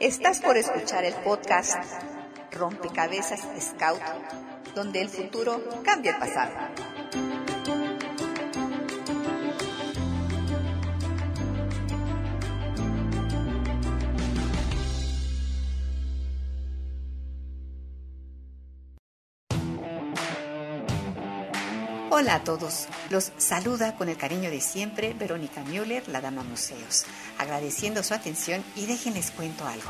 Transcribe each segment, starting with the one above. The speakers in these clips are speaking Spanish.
Estás por escuchar el podcast Rompecabezas Scout, donde el futuro cambia el pasado. Hola a todos, los saluda con el cariño de siempre Verónica Müller, la Dama Museos, agradeciendo su atención y déjenles cuento algo.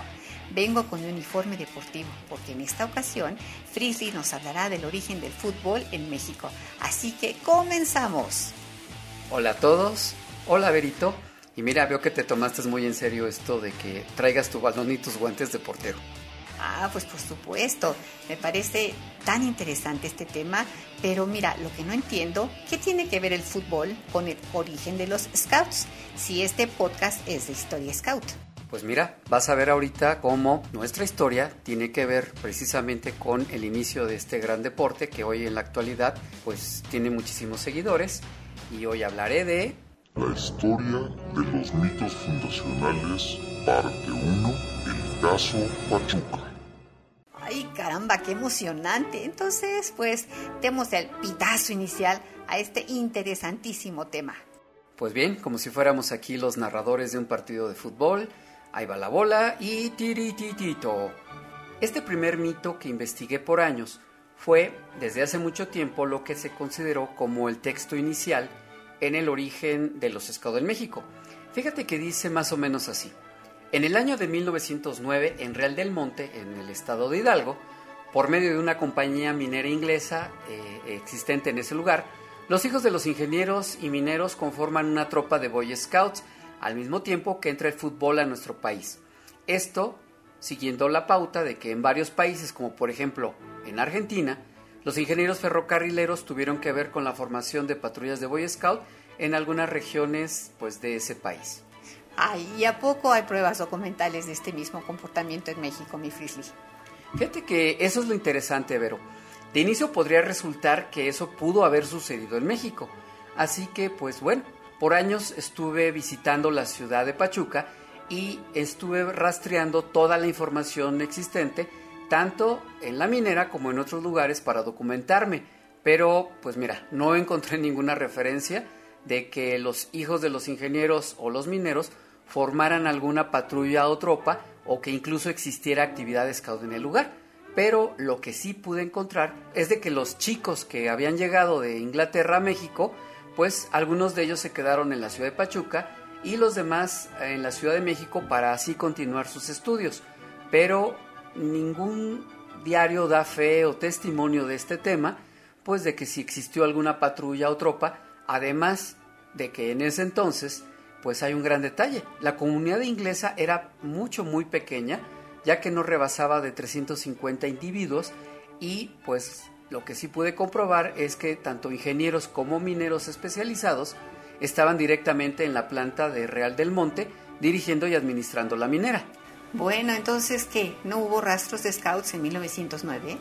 Vengo con un uniforme deportivo porque en esta ocasión Frisley nos hablará del origen del fútbol en México. Así que comenzamos. Hola a todos, hola Verito. Y mira, veo que te tomaste muy en serio esto de que traigas tu balón y tus guantes de portero. Ah, pues por supuesto. Me parece tan interesante este tema, pero mira, lo que no entiendo, ¿qué tiene que ver el fútbol con el origen de los Scouts? Si este podcast es de historia Scout. Pues mira, vas a ver ahorita cómo nuestra historia tiene que ver precisamente con el inicio de este gran deporte que hoy en la actualidad pues tiene muchísimos seguidores y hoy hablaré de la historia de los mitos fundacionales, parte 1, el caso Pachuca. Caramba, qué emocionante. Entonces, pues, demos el pitazo inicial a este interesantísimo tema. Pues bien, como si fuéramos aquí los narradores de un partido de fútbol, ahí va la bola y tirititito. Este primer mito que investigué por años fue, desde hace mucho tiempo, lo que se consideró como el texto inicial en el origen de los Scouts en México. Fíjate que dice más o menos así. En el año de 1909, en Real del Monte, en el estado de Hidalgo, por medio de una compañía minera inglesa eh, existente en ese lugar, los hijos de los ingenieros y mineros conforman una tropa de Boy Scouts al mismo tiempo que entra el fútbol a nuestro país. Esto siguiendo la pauta de que en varios países, como por ejemplo en Argentina, los ingenieros ferrocarrileros tuvieron que ver con la formación de patrullas de Boy Scout en algunas regiones pues, de ese país. Ay, ¿y a poco hay pruebas documentales de este mismo comportamiento en México, mi Frisley? Fíjate que eso es lo interesante, Vero. De inicio podría resultar que eso pudo haber sucedido en México. Así que, pues bueno, por años estuve visitando la ciudad de Pachuca y estuve rastreando toda la información existente, tanto en la minera como en otros lugares para documentarme. Pero, pues mira, no encontré ninguna referencia de que los hijos de los ingenieros o los mineros formaran alguna patrulla o tropa o que incluso existiera actividad scout en el lugar. Pero lo que sí pude encontrar es de que los chicos que habían llegado de Inglaterra a México, pues algunos de ellos se quedaron en la ciudad de Pachuca y los demás en la Ciudad de México para así continuar sus estudios. Pero ningún diario da fe o testimonio de este tema, pues de que si existió alguna patrulla o tropa, además de que en ese entonces pues hay un gran detalle. La comunidad inglesa era mucho, muy pequeña, ya que no rebasaba de 350 individuos y pues lo que sí pude comprobar es que tanto ingenieros como mineros especializados estaban directamente en la planta de Real del Monte dirigiendo y administrando la minera. Bueno, entonces, ¿qué? ¿No hubo rastros de scouts en 1909?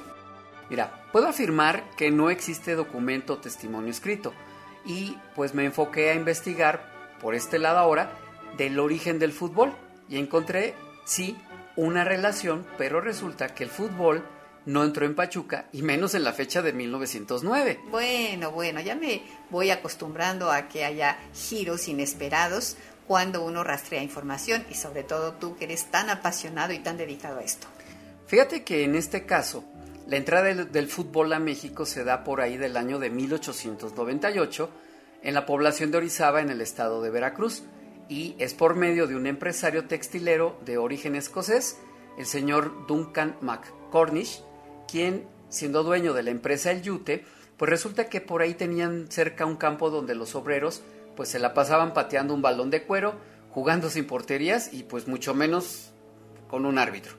Mira, puedo afirmar que no existe documento o testimonio escrito y pues me enfoqué a investigar por este lado ahora del origen del fútbol y encontré, sí, una relación, pero resulta que el fútbol no entró en Pachuca y menos en la fecha de 1909. Bueno, bueno, ya me voy acostumbrando a que haya giros inesperados cuando uno rastrea información y sobre todo tú que eres tan apasionado y tan dedicado a esto. Fíjate que en este caso, la entrada del, del fútbol a México se da por ahí del año de 1898 en la población de Orizaba en el estado de Veracruz y es por medio de un empresario textilero de origen escocés, el señor Duncan McCornish, quien, siendo dueño de la empresa El Yute, pues resulta que por ahí tenían cerca un campo donde los obreros pues se la pasaban pateando un balón de cuero, jugando sin porterías y pues mucho menos con un árbitro.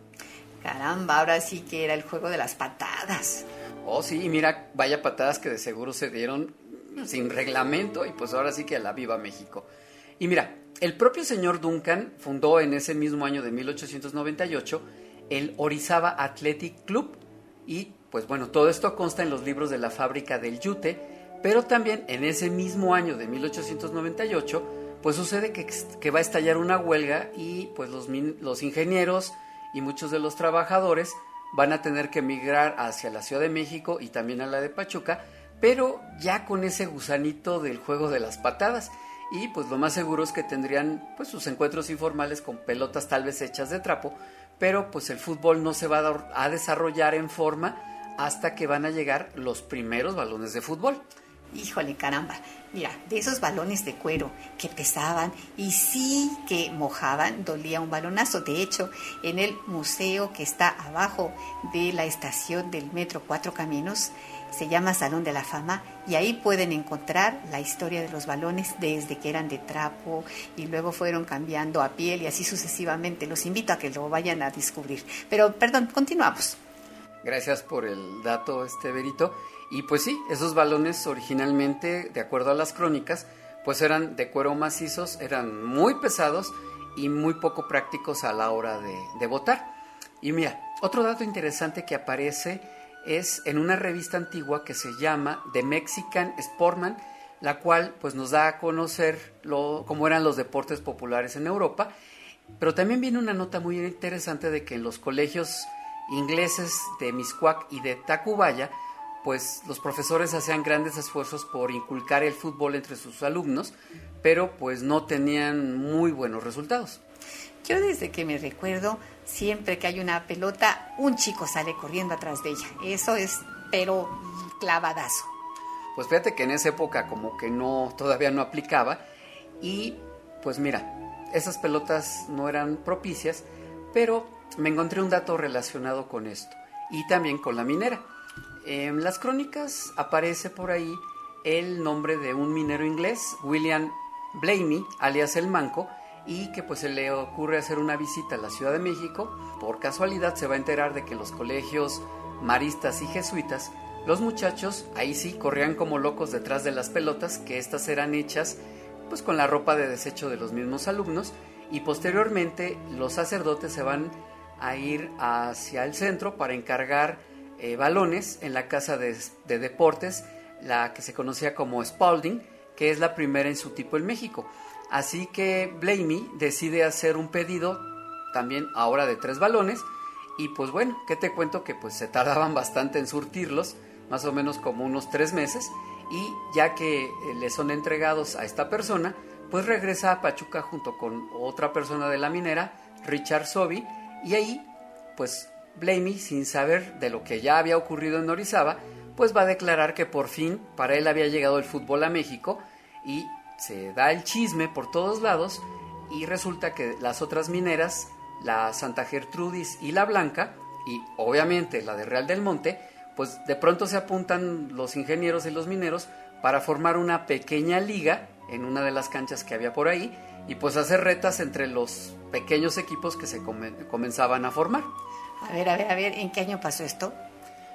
Caramba, ahora sí que era el juego de las patadas. Oh, sí, y mira, vaya patadas que de seguro se dieron sin reglamento y pues ahora sí que a la viva México. Y mira, el propio señor Duncan fundó en ese mismo año de 1898 el Orizaba Athletic Club y pues bueno, todo esto consta en los libros de la fábrica del Yute, pero también en ese mismo año de 1898 pues sucede que, va a estallar una huelga y pues los, los ingenieros y muchos de los trabajadores van a tener que emigrar hacia la Ciudad de México y también a la de Pachuca, pero ya con ese gusanito del juego de las patadas. Y pues lo más seguro es que tendrían pues sus encuentros informales con pelotas tal vez hechas de trapo, pero pues el fútbol no se va a desarrollar en forma hasta que van a llegar los primeros balones de fútbol. Híjole, caramba. Mira, de esos balones de cuero que pesaban y sí que mojaban, dolía un balonazo. De hecho, en el museo que está abajo de la estación del Metro Cuatro Caminos, se llama Salón de la Fama y ahí pueden encontrar la historia de los balones desde que eran de trapo y luego fueron cambiando a piel y así sucesivamente. Los invito a que lo vayan a descubrir. Pero, perdón, continuamos. Gracias por el dato, este Berito. Y pues sí, esos balones originalmente, de acuerdo a las crónicas, pues eran de cuero macizos, eran muy pesados y muy poco prácticos a la hora de, de votar. Y mira, otro dato interesante que aparece es en una revista antigua que se llama The Mexican Sportman, la cual pues nos da a conocer lo, cómo eran los deportes populares en Europa, pero también viene una nota muy interesante de que en los colegios ingleses de Miscuac y de Tacubaya, pues los profesores hacían grandes esfuerzos por inculcar el fútbol entre sus alumnos, pero pues no tenían muy buenos resultados. Yo desde que me recuerdo, siempre que hay una pelota, un chico sale corriendo atrás de ella. Eso es, pero clavadazo. Pues fíjate que en esa época como que no, todavía no aplicaba y pues mira, esas pelotas no eran propicias, pero me encontré un dato relacionado con esto y también con la minera. En las crónicas aparece por ahí el nombre de un minero inglés, William Blamey, alias el Manco, y que pues se le ocurre hacer una visita a la Ciudad de México. Por casualidad se va a enterar de que en los colegios maristas y jesuitas, los muchachos ahí sí corrían como locos detrás de las pelotas, que estas eran hechas pues con la ropa de desecho de los mismos alumnos y posteriormente los sacerdotes se van a ir hacia el centro para encargar eh, balones en la casa de, de deportes, la que se conocía como Spalding, que es la primera en su tipo en México. Así que Blamey decide hacer un pedido también ahora de tres balones y pues bueno, ¿qué te cuento? Que pues se tardaban bastante en surtirlos, más o menos como unos tres meses y ya que eh, le son entregados a esta persona, pues regresa a Pachuca junto con otra persona de la minera, Richard Sobi, y ahí pues Blamey, sin saber de lo que ya había ocurrido en Orizaba, pues va a declarar que por fin para él había llegado el fútbol a México y se da el chisme por todos lados y resulta que las otras mineras, la Santa Gertrudis y la Blanca, y obviamente la de Real del Monte, pues de pronto se apuntan los ingenieros y los mineros para formar una pequeña liga en una de las canchas que había por ahí y pues hacer retas entre los pequeños equipos que se comenzaban a formar. A ver, a ver, a ver, ¿en qué año pasó esto?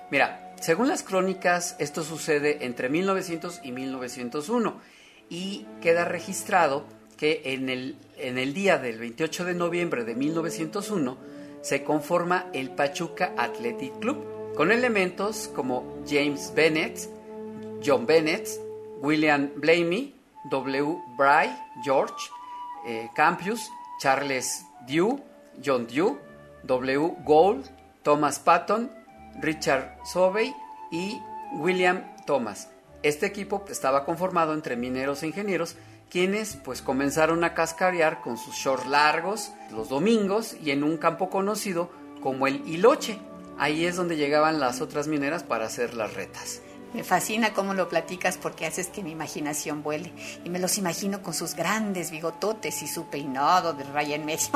Mira, según las crónicas, esto sucede entre 1900 y 1901 y queda registrado que en el, en el día del 28 de noviembre de 1901 se conforma el Pachuca Athletic Club, con elementos como James Bennett, John Bennett, William Blamey, W. Bry, George, eh, Campius, Charles Dew, John Dew, W. Gould, Thomas Patton, Richard Sobey y William Thomas. Este equipo estaba conformado entre mineros e ingenieros, quienes pues comenzaron a cascarear con sus shorts largos los domingos y en un campo conocido como el Hiloche. Ahí es donde llegaban las otras mineras para hacer las retas. Me fascina cómo lo platicas porque haces que mi imaginación vuele. Y me los imagino con sus grandes bigototes y su peinado de raya en medio.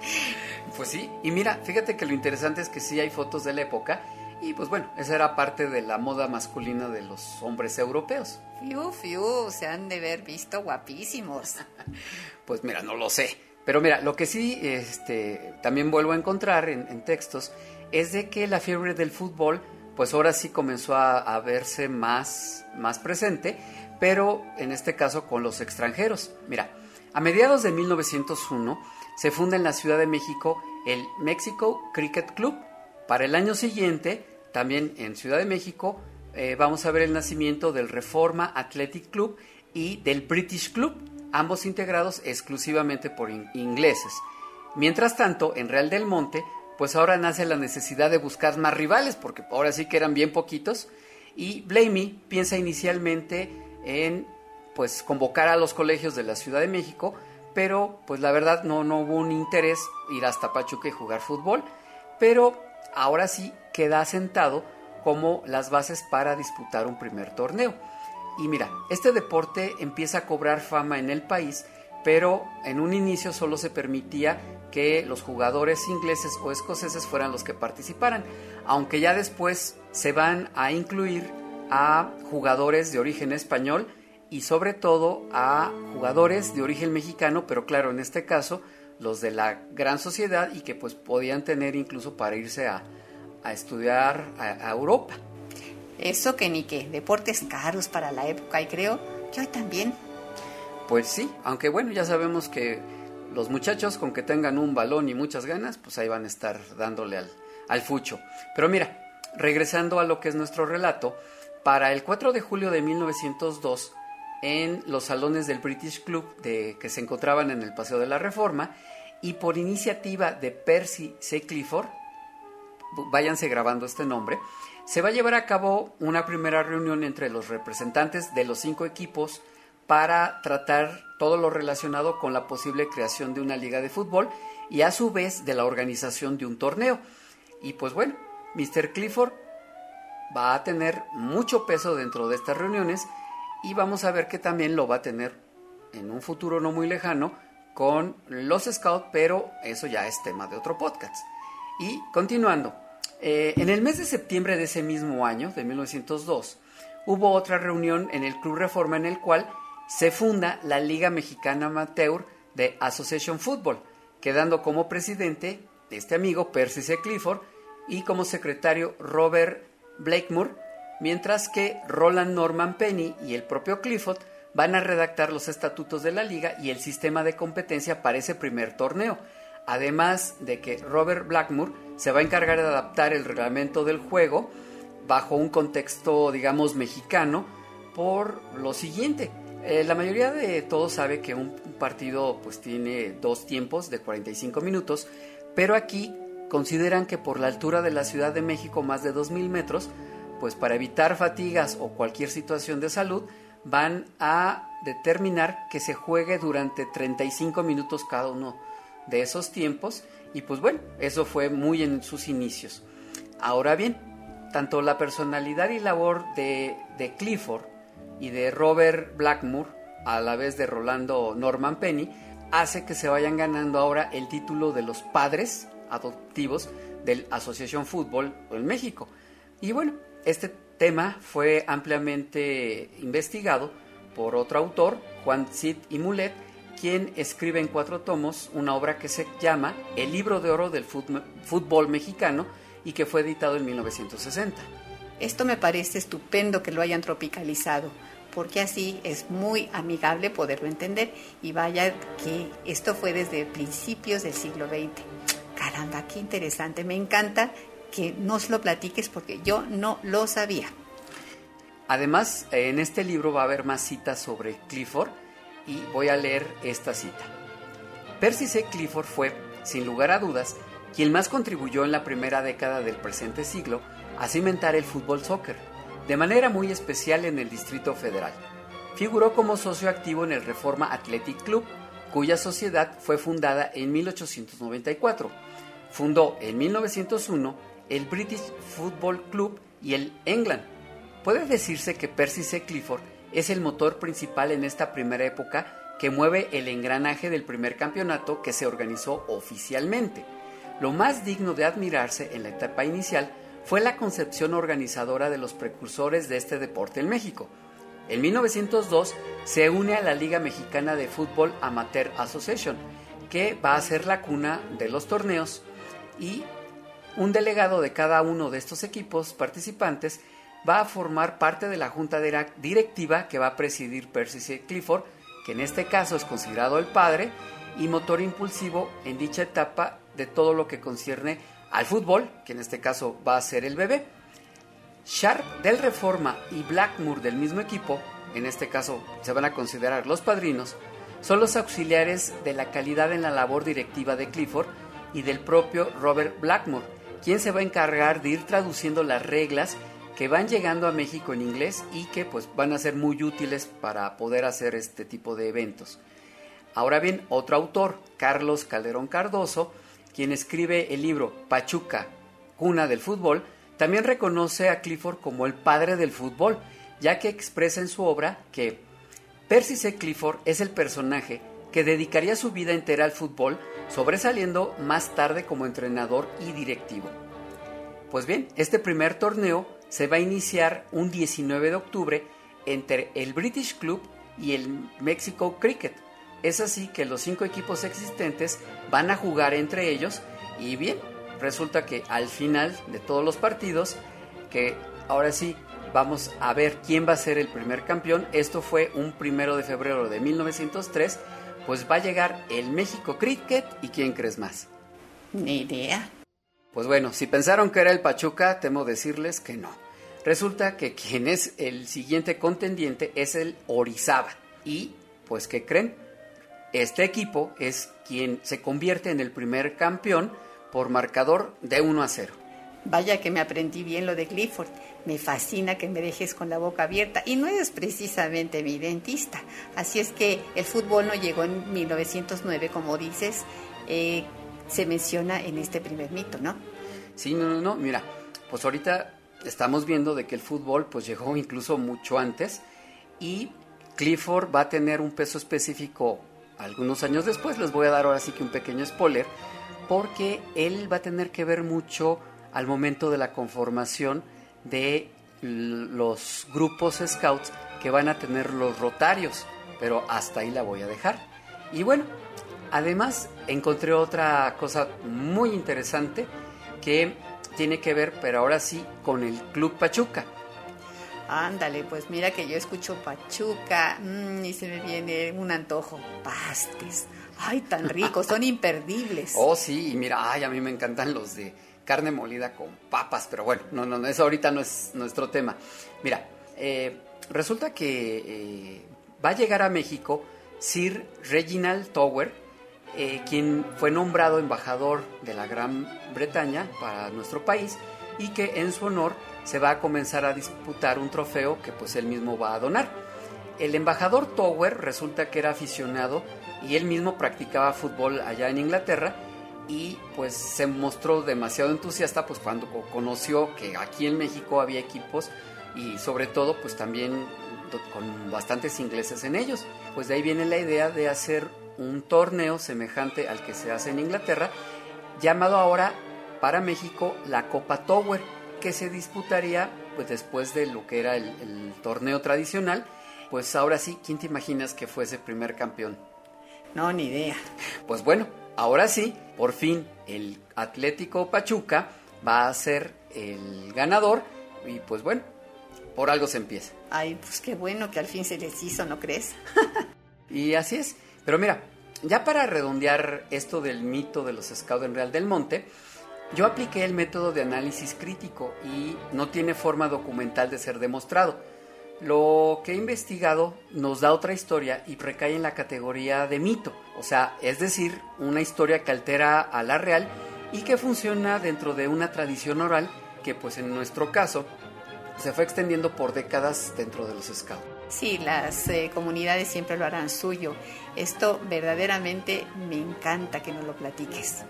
pues sí, y mira, fíjate que lo interesante es que sí hay fotos de la época y pues bueno, esa era parte de la moda masculina de los hombres europeos. Fiu, fiu, se han de ver visto guapísimos. pues mira, no lo sé. Pero mira, lo que sí este, también vuelvo a encontrar en, textos es de que la fiebre del fútbol, pues ahora sí comenzó a, a, verse más, más presente, pero en este caso con los extranjeros. Mira, a mediados de 1901 se funda en la Ciudad de México el Mexico Cricket Club, para el año siguiente, también en Ciudad de México, eh, vamos a ver el nacimiento del Reforma Athletic Club y del British Club, ambos integrados exclusivamente por ingleses. Mientras tanto, en Real del Monte, pues ahora nace la necesidad de buscar más rivales, porque ahora sí que eran bien poquitos, y Blamey piensa inicialmente en pues convocar a los colegios de la Ciudad de México, pero pues la verdad no, no hubo un interés ir hasta Pachuca y jugar fútbol, pero ahora sí queda asentado como las bases para disputar un primer torneo. Y mira, este deporte empieza a cobrar fama en el país, pero en un inicio solo se permitía que los jugadores ingleses o escoceses fueran los que participaran, aunque ya después se van a incluir a jugadores de origen español y sobre todo a jugadores de origen mexicano, pero claro, en este caso los de la gran sociedad y que pues podían tener incluso para irse a, estudiar a, Europa. Eso que ni que, deportes caros para la época y creo que hoy también. Pues sí, aunque bueno, ya sabemos que los muchachos con que tengan un balón y muchas ganas, pues ahí van a estar dándole al, al fucho. Pero mira, regresando a lo que es nuestro relato, para el 4 de julio de 1902, en los salones del British Club que se encontraban en el Paseo de la Reforma, y por iniciativa de Percy C. Clifford, váyanse grabando este nombre, se va a llevar a cabo una primera reunión entre los representantes de los cinco equipos para tratar todo lo relacionado con la posible creación de una liga de fútbol y a su vez de la organización de un torneo. Y pues bueno, Mr. Clifford va a tener mucho peso dentro de estas reuniones y vamos a ver que también lo va a tener en un futuro no muy lejano con los Scouts, pero eso ya es tema de otro podcast. Y continuando, eh, en el mes de septiembre de ese mismo año, de 1902, hubo otra reunión en el Club Reforma en el cual se funda la Liga Mexicana Amateur de Association Football, quedando como presidente este amigo Percy C. Clifford y como secretario Robert Blakemore, mientras que Roland Norman Penny y el propio Clifford van a redactar los estatutos de la liga y el sistema de competencia para ese primer torneo, además de que Robert Blackmore se va a encargar de adaptar el reglamento del juego bajo un contexto, digamos, mexicano, por lo siguiente. Eh, la mayoría de todos sabe que un partido pues tiene dos tiempos de 45 minutos, pero aquí consideran que por la altura de la Ciudad de México, más de 2.000 metros, pues para evitar fatigas o cualquier situación de salud, van a determinar que se juegue durante 35 minutos cada uno de esos tiempos y pues bueno, eso fue muy en sus inicios. Ahora bien, tanto la personalidad y labor de, de Clifford y de Robert Blackmore, a la vez de Rolando Norman Penny, hace que se vayan ganando ahora el título de los padres adoptivos del Asociación Fútbol en México. Y bueno, este tema fue ampliamente investigado por otro autor, Juan Cid y Mulet, quien escribe en cuatro tomos una obra que se llama El libro de oro del fútbol mexicano y que fue editado en 1960. Esto me parece estupendo que lo hayan tropicalizado, porque así es muy amigable poderlo entender y vaya que esto fue desde principios del siglo XX. Caramba, qué interesante. Me encanta que nos lo platiques porque yo no lo sabía. Además, en este libro va a haber más citas sobre Clifford y voy a leer esta cita. Percy C. Clifford fue, sin lugar a dudas, quien más contribuyó en la primera década del presente siglo a cimentar el fútbol soccer, de manera muy especial en el Distrito Federal. Figuró como socio activo en el Reforma Athletic Club, cuya sociedad fue fundada en 1894 Fundó en 1901 el British Football Club y el England. Puede decirse que Percy C. Clifford es el motor principal en esta primera época que mueve el engranaje del primer campeonato que se organizó oficialmente. Lo más digno de admirarse en la etapa inicial fue la concepción organizadora de los precursores de este deporte en México. En 1902 se une a la Liga Mexicana de Fútbol Amateur Association, que va a ser la cuna de los torneos y un delegado de cada uno de estos equipos participantes va a formar parte de la junta directiva que va a presidir Percy C. Clifford, que en este caso es considerado el padre y motor impulsivo en dicha etapa de todo lo que concierne al fútbol, que en este caso va a ser el bebé. Sharp del Reforma y Blackmore del mismo equipo, en este caso se van a considerar los padrinos, son los auxiliares de la calidad en la labor directiva de Clifford y del propio Robert Blackmore, quien se va a encargar de ir traduciendo las reglas que van llegando a México en inglés y que pues van a ser muy útiles para poder hacer este tipo de eventos. Ahora bien, otro autor, Carlos Calderón Cardoso, quien escribe el libro Pachuca, cuna del fútbol, también reconoce a Clifford como el padre del fútbol, ya que expresa en su obra que Percy C. Clifford es el personaje que dedicaría su vida entera al fútbol, sobresaliendo más tarde como entrenador y directivo. Pues bien, este primer torneo se va a iniciar un 19 de octubre entre el British Club y el Mexico Cricket. Es así que los cinco equipos existentes van a jugar entre ellos y bien, resulta que al final de todos los partidos, que ahora sí vamos a ver quién va a ser el primer campeón, esto fue un primero de febrero de 1903, pues va a llegar el México Cricket y quién crees más. Ni idea. Pues bueno, si pensaron que era el Pachuca, temo decirles que no. Resulta que quien es el siguiente contendiente es el Orizaba. Y, pues, ¿qué creen? Este equipo es quien se convierte en el primer campeón por marcador de 1 a 0. Vaya que me aprendí bien lo de Clifford. Me fascina que me dejes con la boca abierta y no eres precisamente mi dentista. Así es que el fútbol no llegó en 1909, como dices, eh, se menciona en este primer mito, ¿no? Sí, no, no, no. Mira, pues ahorita estamos viendo de que el fútbol pues llegó incluso mucho antes y Clifford va a tener un peso específico algunos años después. Les voy a dar ahora sí que un pequeño spoiler porque él va a tener que ver mucho al momento de la conformación de los grupos scouts que van a tener los rotarios, pero hasta ahí la voy a dejar. Y bueno, además encontré otra cosa muy interesante que tiene que ver, pero ahora sí, con el Club Pachuca. Ándale, pues mira que yo escucho Pachuca mm, y se me viene un antojo. Pastes. Ay, tan ricos, son imperdibles. Oh, sí, y mira, ay, a mí me encantan los de carne molida con papas, pero bueno, no, no, eso ahorita no es nuestro tema. Mira, eh, resulta que eh, va a llegar a México Sir Reginald Tower, eh, quien fue nombrado embajador de la Gran Bretaña para nuestro país y que en su honor se va a comenzar a disputar un trofeo que pues él mismo va a donar. El embajador Tower resulta que era aficionado y él mismo practicaba fútbol allá en Inglaterra y pues se mostró demasiado entusiasta pues cuando conoció que aquí en México había equipos y sobre todo pues también con bastantes ingleses en ellos. Pues de ahí viene la idea de hacer un torneo semejante al que se hace en Inglaterra, llamado ahora para México la Copa Tower, que se disputaría pues después de lo que era el, el torneo tradicional. Pues ahora sí, ¿quién te imaginas que fuese primer campeón? No, ni idea. Pues bueno, ahora sí, por fin el Atlético Pachuca va a ser el ganador y pues bueno, por algo se empieza. Ay, pues qué bueno que al fin se les hizo, ¿no crees? y así es. Pero mira, ya para redondear esto del mito de los scouts en Real del Monte, yo apliqué el método de análisis crítico y no tiene forma documental de ser demostrado. Lo que he investigado nos da otra historia y recae en la categoría de mito, o sea, es decir, una historia que altera a la real y que funciona dentro de una tradición oral que pues en nuestro caso se fue extendiendo por décadas dentro de los scouts. Sí, las eh, comunidades siempre lo harán suyo. Esto verdaderamente me encanta que nos lo platiques.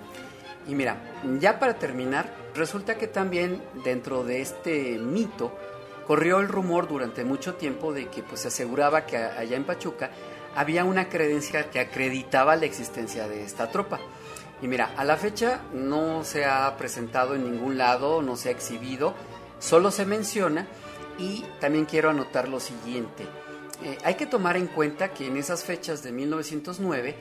Y mira, ya para terminar, resulta que también dentro de este mito corrió el rumor durante mucho tiempo de que pues se aseguraba que allá en Pachuca había una credencia que acreditaba la existencia de esta tropa. Y mira, a la fecha no se ha presentado en ningún lado, no se ha exhibido, solo se menciona y también quiero anotar lo siguiente. Eh, hay que tomar en cuenta que en esas fechas de 1909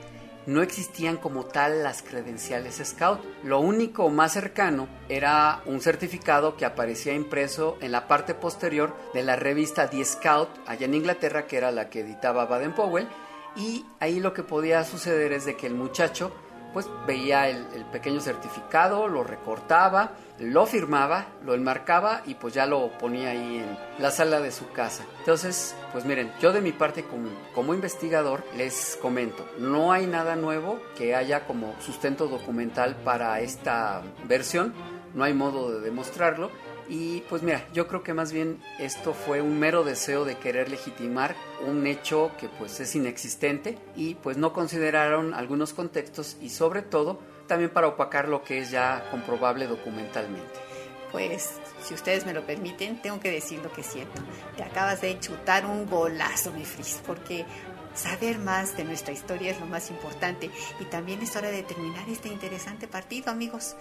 no existían como tal las credenciales Scout. Lo único más cercano era un certificado que aparecía impreso en la parte posterior de la revista The Scout allá en Inglaterra, que era la que editaba Baden Powell. Y ahí lo que podía suceder es de que el muchacho pues veía el, pequeño certificado, lo recortaba, lo firmaba, lo enmarcaba y pues ya lo ponía ahí en la sala de su casa. Entonces, pues miren, yo de mi parte como, como investigador les comento, no hay nada nuevo que haya como sustento documental para esta versión, no hay modo de demostrarlo. Y pues mira, yo creo que más bien esto fue un mero deseo de querer legitimar un hecho que pues es inexistente y pues no consideraron algunos contextos y sobre todo también para opacar lo que es ya comprobable documentalmente. Pues, si ustedes me lo permiten, tengo que decir lo que siento. Te acabas de chutar un golazo, mi Fris, porque saber más de nuestra historia es lo más importante y también es hora de terminar este interesante partido, amigos.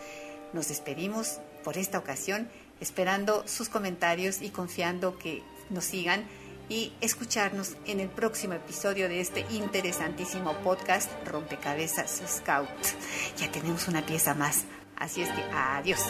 Nos despedimos por esta ocasión, esperando sus comentarios y confiando que nos sigan y escucharnos en el próximo episodio de este interesantísimo podcast Rompecabezas Scout. Ya tenemos una pieza más, así es que adiós.